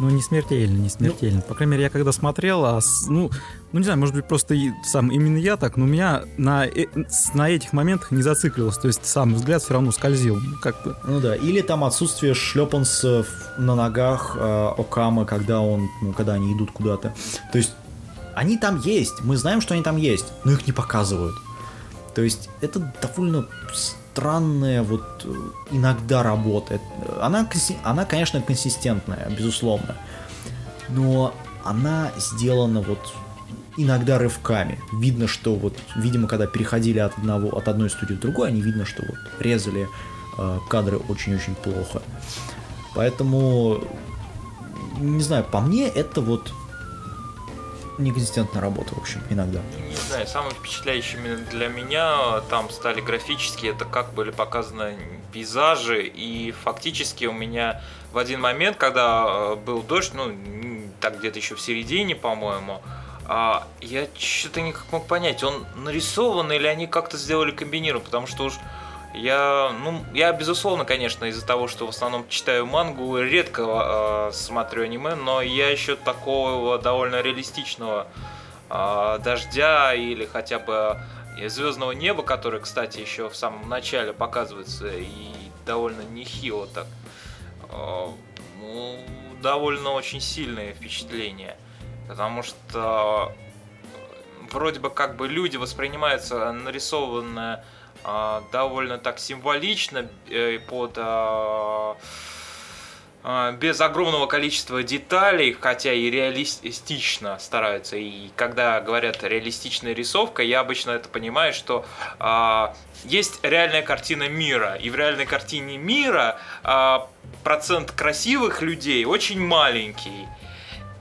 Ну, не смертельно, не смертельно. Ну, По крайней мере, я когда смотрел, а, ну, ну, не знаю, может быть, просто сам именно я так, но меня на, э, на этих моментах не зациклился. То есть сам взгляд все равно скользил. Ну, как бы. Ну да, или там отсутствие шлепанцев на ногах э, Окама, когда он, ну, когда они идут куда-то. То есть они там есть, мы знаем, что они там есть, но их не показывают. То есть это довольно странная вот э, иногда работа. Она, она, конечно, консистентная, безусловно. Но она сделана вот иногда рывками. Видно, что вот, видимо, когда переходили от одного, от одной студии к другой, они видно, что вот резали э, кадры очень-очень плохо. Поэтому, не знаю, по мне это вот неконсистентная работа, в общем, иногда. Не знаю, самым впечатляющими для меня там стали графические, это как были показаны пейзажи, и фактически у меня в один момент, когда э, был дождь, ну, так где-то еще в середине, по-моему, а, я что-то никак мог понять, он нарисован или они как-то сделали комбинированно, потому что уж я, ну, я безусловно, конечно, из-за того, что в основном читаю мангу, редко э, смотрю аниме, но я еще такого довольно реалистичного э, дождя или хотя бы звездного неба, который, кстати, еще в самом начале показывается и довольно нехило так, э, ну, довольно очень сильное впечатление, потому что вроде бы как бы люди воспринимаются нарисованное довольно так символично э, под а, а, без огромного количества деталей, хотя и реалистично стараются. И когда говорят реалистичная рисовка, я обычно это понимаю, что э, есть реальная картина мира. И в реальной картине мира э, процент красивых людей очень маленький.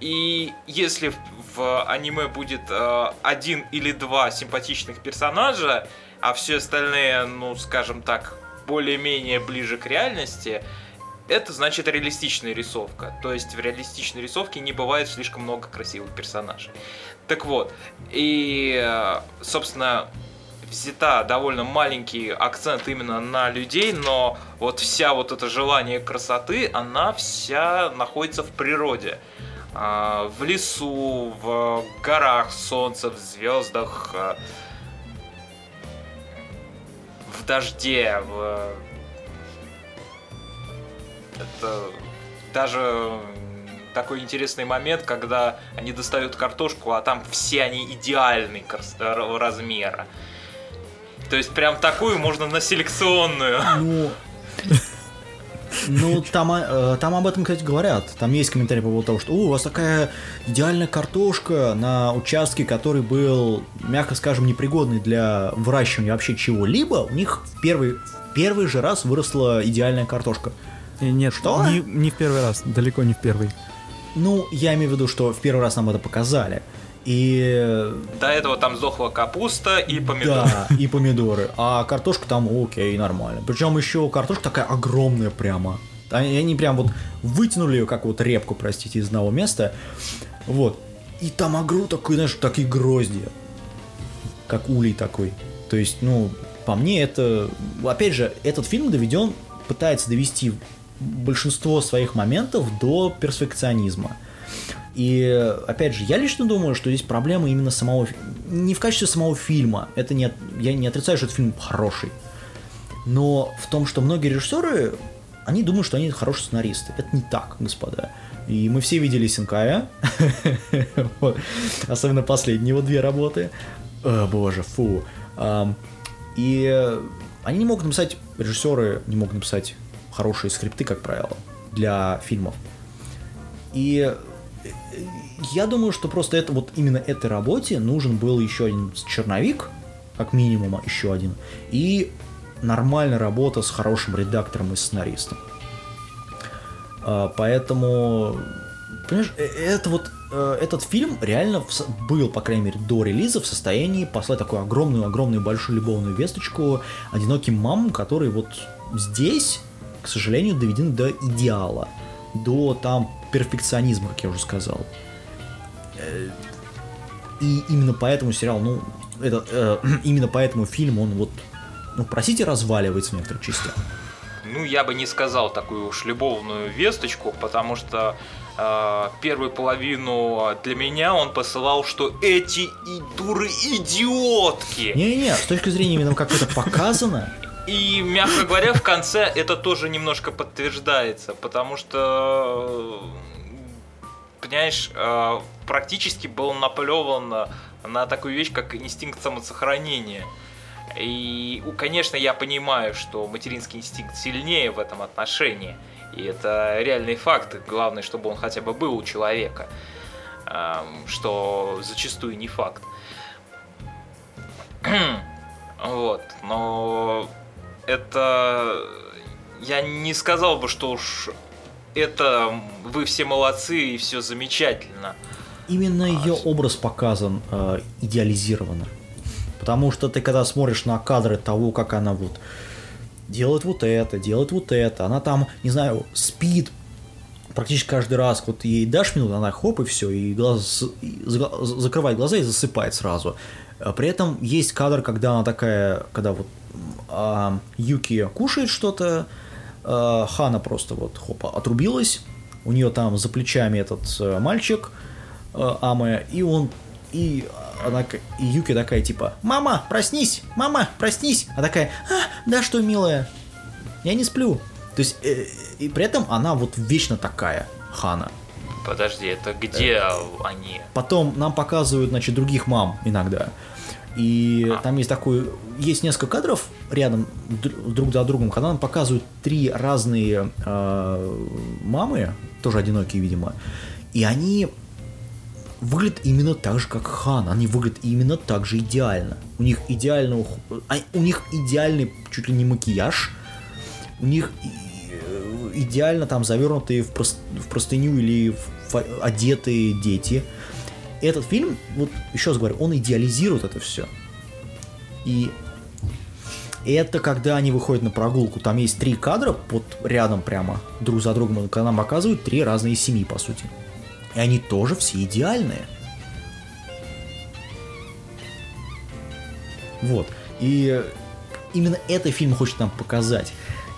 И если в аниме будет э, один или два симпатичных персонажа, а все остальные, ну, скажем так, более-менее ближе к реальности, это значит реалистичная рисовка. То есть в реалистичной рисовке не бывает слишком много красивых персонажей. Так вот, и, собственно, взята довольно маленький акцент именно на людей, но вот вся вот это желание красоты, она вся находится в природе. А, в лесу, в горах, солнце, в звездах, а, в дожде, в... Это даже такой интересный момент, когда они достают картошку, а там все они идеальные размера. То есть прям такую можно на селекционную. Ну, ну, там, э, там об этом, кстати, говорят. Там есть комментарий по поводу того, что у вас такая идеальная картошка на участке, который был, мягко скажем, непригодный для выращивания вообще чего-либо. У них в первый, в первый же раз выросла идеальная картошка. Э, нет, что? Не, не в первый раз, далеко не в первый. Ну, я имею в виду, что в первый раз нам это показали. И... До этого там сдохла капуста и помидоры. Да, и помидоры. А картошка там окей, нормально. Причем еще картошка такая огромная прямо. Они, они прям вот вытянули ее, как вот репку, простите, из одного места. Вот. И там огру такой, знаешь, такие грозди. Как улей такой. То есть, ну, по мне это... Опять же, этот фильм доведен, пытается довести большинство своих моментов до перфекционизма. И, опять же, я лично думаю, что здесь проблема именно самого... Не в качестве самого фильма. Это не... Я не отрицаю, что этот фильм хороший. Но в том, что многие режиссеры, они думают, что они хорошие сценаристы. Это не так, господа. И мы все видели Синкая. *laughs* Особенно последние его две работы. О, боже, фу. И они не могут написать, режиссеры не могут написать хорошие скрипты, как правило, для фильмов. И я думаю, что просто это вот именно этой работе нужен был еще один черновик, как минимум а еще один, и нормальная работа с хорошим редактором и сценаристом. А, поэтому, понимаешь, э, это вот э, этот фильм реально был, по крайней мере, до релиза в состоянии послать такую огромную-огромную большую любовную весточку одиноким мамам, которые вот здесь, к сожалению, доведены до идеала, до там перфекционизма, как я уже сказал. Э, и именно поэтому сериал, ну, это, э, *clears throat* именно поэтому фильм, он вот, ну, простите, разваливается в некоторых частях. Ну, я бы не сказал такую уж любовную весточку, потому что э, первую половину для меня он посылал, что эти и дуры идиотки. Не-не, с точки зрения именно как это показано, и, мягко говоря, в конце это тоже немножко подтверждается, потому что, понимаешь, э, практически был наплеван на, такую вещь, как инстинкт самосохранения. И, конечно, я понимаю, что материнский инстинкт сильнее в этом отношении. И это реальный факт. Главное, чтобы он хотя бы был у человека. Эм, что зачастую не факт. *clears throat* Вот. Но это... Я не сказал бы, что уж это вы все молодцы и все замечательно. Именно а, ее образ показан э, идеализированно. Потому что ты когда смотришь на кадры того, как она вот делает вот это, делает вот это, она там, не знаю, спит практически каждый раз, вот ей дашь минуту, она хоп и все, и глаз, и закрывает глаза и засыпает сразу. А при этом есть кадр, когда она такая, когда вот а, Юки кушает что-то, Хана просто вот хопа отрубилась, у нее там за плечами этот а, мальчик а, Аме, и он и она и Юки такая типа мама проснись! Мама проснись! А такая а, да что милая я не сплю! То есть э, и при этом она вот вечно такая Хана. Подожди это где э, они? потом нам показывают значит других мам иногда и а. там есть такой, есть несколько кадров рядом друг за другом, когда нам показывают три разные э, мамы, тоже одинокие, видимо, и они выглядят именно так же, как Хан. Они выглядят именно так же идеально. У них идеально, а, у них идеальный чуть ли не макияж, у них э, идеально там завернутые в, прост, в простыню или в, одетые дети этот фильм, вот еще раз говорю, он идеализирует это все. И это когда они выходят на прогулку, там есть три кадра под рядом прямо, друг за другом, когда нам показывают три разные семьи, по сути. И они тоже все идеальные. Вот. И именно это фильм хочет нам показать.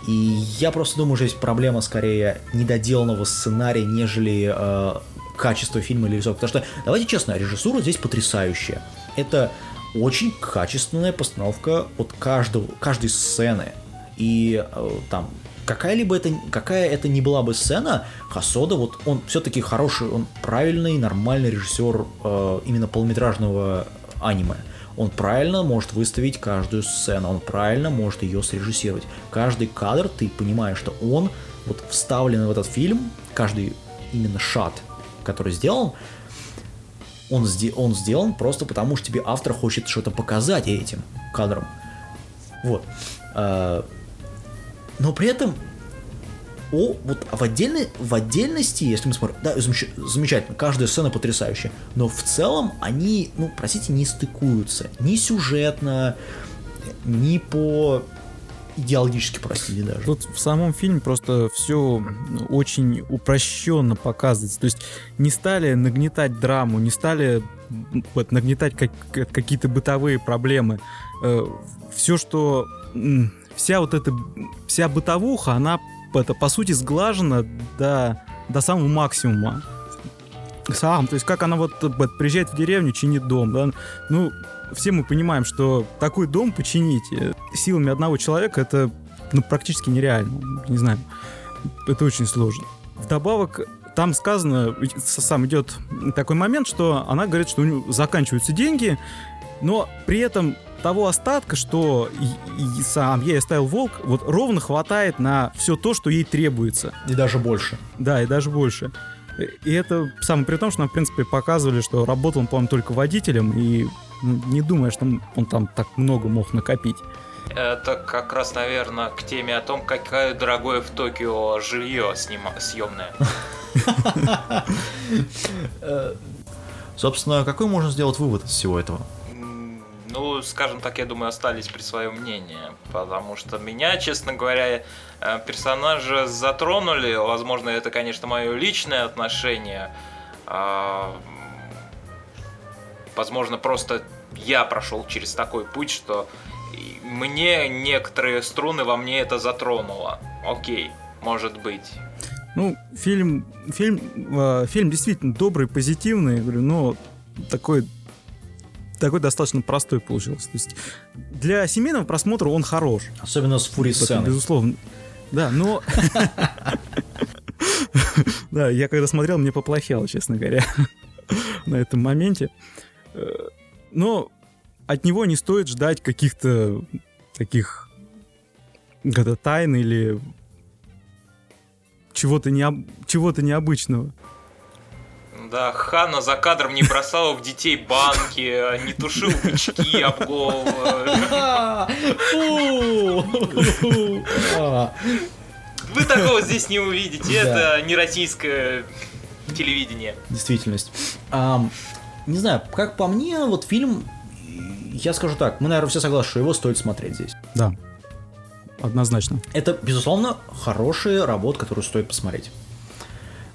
И я просто думаю, что здесь проблема скорее недоделанного сценария, нежели э, качества фильма или рисовки. Потому что, давайте честно, режиссура здесь потрясающая. Это очень качественная постановка от каждого, каждой сцены. И э, там какая-либо это, какая это ни была бы сцена, Хасода, вот он все-таки хороший, он правильный, нормальный режиссер э, именно полнометражного аниме. Он правильно может выставить каждую сцену, он правильно может ее срежиссировать. Каждый кадр, ты понимаешь, что он вот вставлен в этот фильм, каждый именно шат, который сделан, он, сде- он сделан просто потому, что тебе автор хочет что-то показать этим кадром. Вот. А, но при этом о, вот в, отдельной, в отдельности, если мы смотрим, да, замеч- замечательно, каждая сцена потрясающая, но в целом они, ну, простите, не стыкуются ни сюжетно, ни по идеологически, простите даже. Тут в самом фильме просто все очень упрощенно показывается. То есть не стали нагнетать драму, не стали вот, нагнетать как, какие-то бытовые проблемы. Все, что вся вот эта вся бытовуха, она это, по сути, сглажена до, до самого максимума. Сам, то есть как она вот приезжает в деревню, чинит дом, да, ну, все мы понимаем, что такой дом починить э, силами одного человека это ну, практически нереально. Не знаю, это очень сложно. Вдобавок, там сказано, сам идет такой момент, что она говорит, что у нее заканчиваются деньги, но при этом того остатка, что и, и сам ей оставил волк, вот ровно хватает на все то, что ей требуется. И даже больше. Да, и даже больше. И это самое при том, что нам, в принципе, показывали, что работал он, по-моему, только водителем, и не думаю, что он там так много мог накопить. Это как раз, наверное, к теме о том, какое дорогое в Токио жилье снима- съемное. Собственно, какой можно сделать вывод из всего этого? Ну, скажем так, я думаю, остались при своем мнении, потому что меня, честно говоря, э, персонажа затронули. Возможно, это, конечно, мое личное отношение. А, возможно, просто я прошел через такой путь, что мне некоторые струны во мне это затронуло. Окей, может быть. Ну, фильм, фильм, э, фильм действительно добрый, позитивный, говорю, но такой такой достаточно простой получился. То есть для семейного просмотра он хорош. Особенно с фури. Безусловно. Да, но... *laughs* Да, я когда смотрел, мне поплохело, честно говоря, *laughs* на этом моменте. Э, но от него не стоит ждать каких-то таких когда тайн или чего-то не, чего-то необычного. Да, Хана за кадром не бросала в детей банки, не тушил бычки об голову. Вы такого здесь не увидите, это не российское телевидение. Действительность. Не знаю, как по мне, вот фильм, я скажу так, мы, наверное, все согласны, что его стоит смотреть здесь. Да, однозначно. Это, безусловно, хорошая работа, которую стоит посмотреть.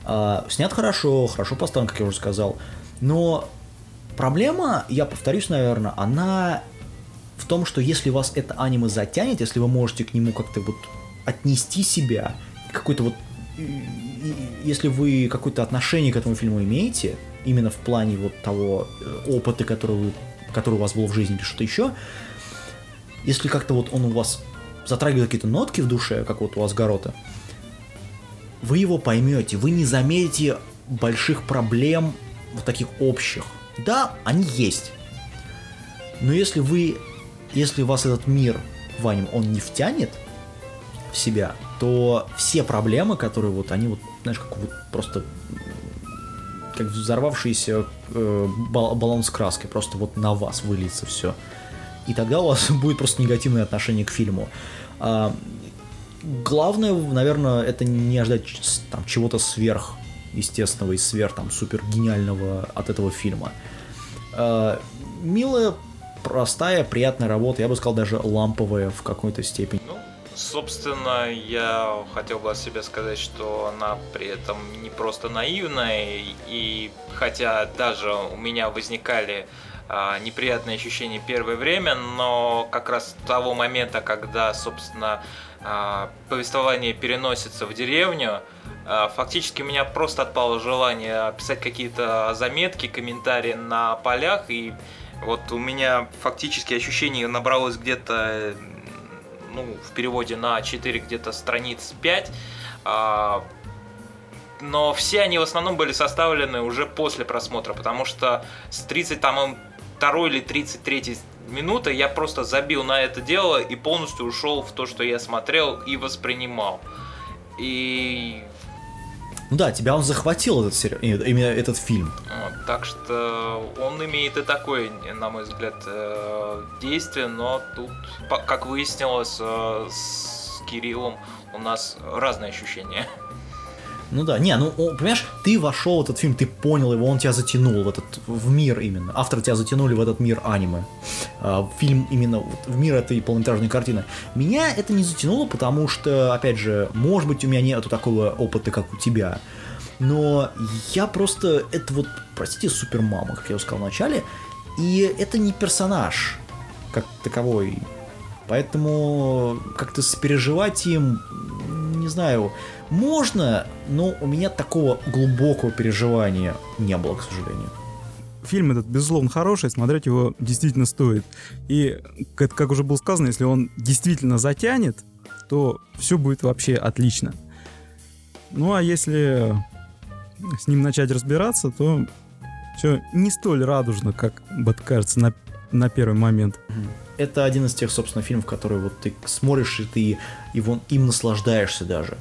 А, снят хорошо, хорошо поставлен, как я уже сказал. Но проблема, я повторюсь, наверное, она в том, что если вас это аниме затянет, если вы можете к нему как-то вот отнести себя, какой-то вот если вы какое-то отношение к этому фильму имеете, именно в плане вот того э, опыта, который, вы, который у вас был в жизни или что-то еще, если как-то вот он у вас затрагивает какие-то нотки в душе, как вот у вас Горота, вы его поймете, вы не заметите больших проблем вот таких общих. Да, они есть. Но если вы, если вас этот мир, Ваним, он не втянет в себя, то все проблемы, которые вот, они вот, знаешь, как вот просто как взорвавшийся э, баллон с краской, просто вот на вас выльется все. И тогда у вас *laughs* будет просто негативное отношение к фильму. А, главное, наверное, это не ожидать там чего-то сверх естественного и сверх там супер гениального от этого фильма. Э, милая, простая, приятная работа, я бы сказал даже ламповая в какой-то степени. Ну, Собственно, я хотел бы о себе сказать, что она при этом не просто наивная, и хотя даже у меня возникали а, неприятные ощущения первое время, но как раз того момента, когда, собственно, повествование переносится в деревню, а, фактически у меня просто отпало желание писать какие-то заметки, комментарии на полях, и вот у меня фактически ощущение набралось где-то ну, в переводе на 4 где-то страниц 5. А, но все они в основном были составлены уже после просмотра, потому что с 30 там второй или 33 минуты я просто забил на это дело и полностью ушел в то, что я смотрел и воспринимал. И ну да, тебя он захватил этот сери... именно этот фильм. Вот, так что он имеет и такое, на мой взгляд, э, действие, но тут, как выяснилось, э, с Кириллом у нас разные ощущения. Ну да, не, ну, понимаешь, ты вошел в этот фильм, ты понял его, он тебя затянул в этот, в мир именно. Авторы тебя затянули в этот мир аниме. А, фильм именно в мир этой полнометражной картины. Меня это не затянуло, потому что, опять же, может быть, у меня нету такого опыта, как у тебя. Но я просто, это вот, простите, супер мама, как я уже сказал в начале, и это не персонаж как таковой. Поэтому как-то сопереживать им, не знаю, можно, но у меня такого глубокого переживания не было, к сожалению. Фильм этот, безусловно, хороший, смотреть его действительно стоит. И, как, как уже было сказано, если он действительно затянет, то все будет вообще отлично. Ну а если с ним начать разбираться, то все не столь радужно, как бы кажется на, на первый момент. Это один из тех, собственно, фильмов, которые вот ты смотришь, и ты его, им наслаждаешься даже.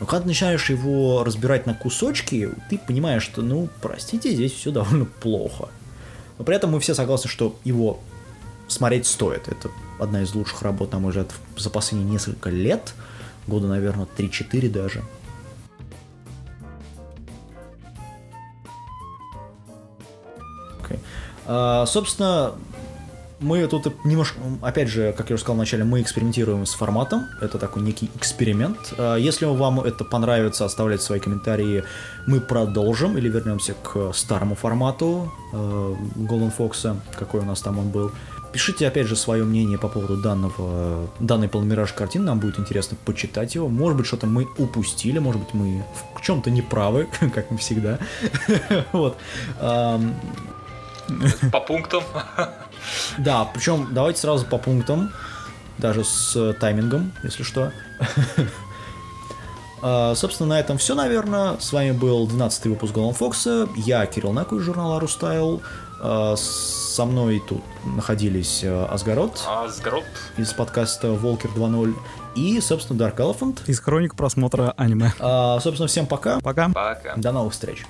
Но когда ты начинаешь его разбирать на кусочки, ты понимаешь, что, ну, простите, здесь все довольно плохо. Но при этом мы все согласны, что его смотреть стоит. Это одна из лучших работ, на мой взгляд, за последние несколько лет. Года, наверное, 3-4 даже. Okay. А, собственно, мы тут немножко, опять же, как я уже сказал вначале, мы экспериментируем с форматом. Это такой некий эксперимент. А, если вам это понравится, оставляйте свои комментарии. Мы продолжим или вернемся к старому формату э, Golden Fox, какой у нас там он был. Пишите, опять же, свое мнение по поводу данного, данной полнометражной картины. Нам будет интересно почитать его. Может быть, что-то мы упустили, может быть, мы в чем-то неправы, *laughs* как мы всегда. *laughs* Вот. По пунктам. *laughs* Да, причем давайте сразу по пунктам, даже с таймингом, если что. Uh, *laughs* собственно, на этом все, наверное. С вами был 12-й выпуск Голланд Фокса. Я Кирилл Наку из журнала Рустайл. Uh, со мной тут находились uh, Асгарот. Асгарот. Из подкаста Волкер 2.0. И, собственно, Dark Elephant. Из хроник просмотра аниме. собственно, всем пока. Пока. Пока. До новых встреч.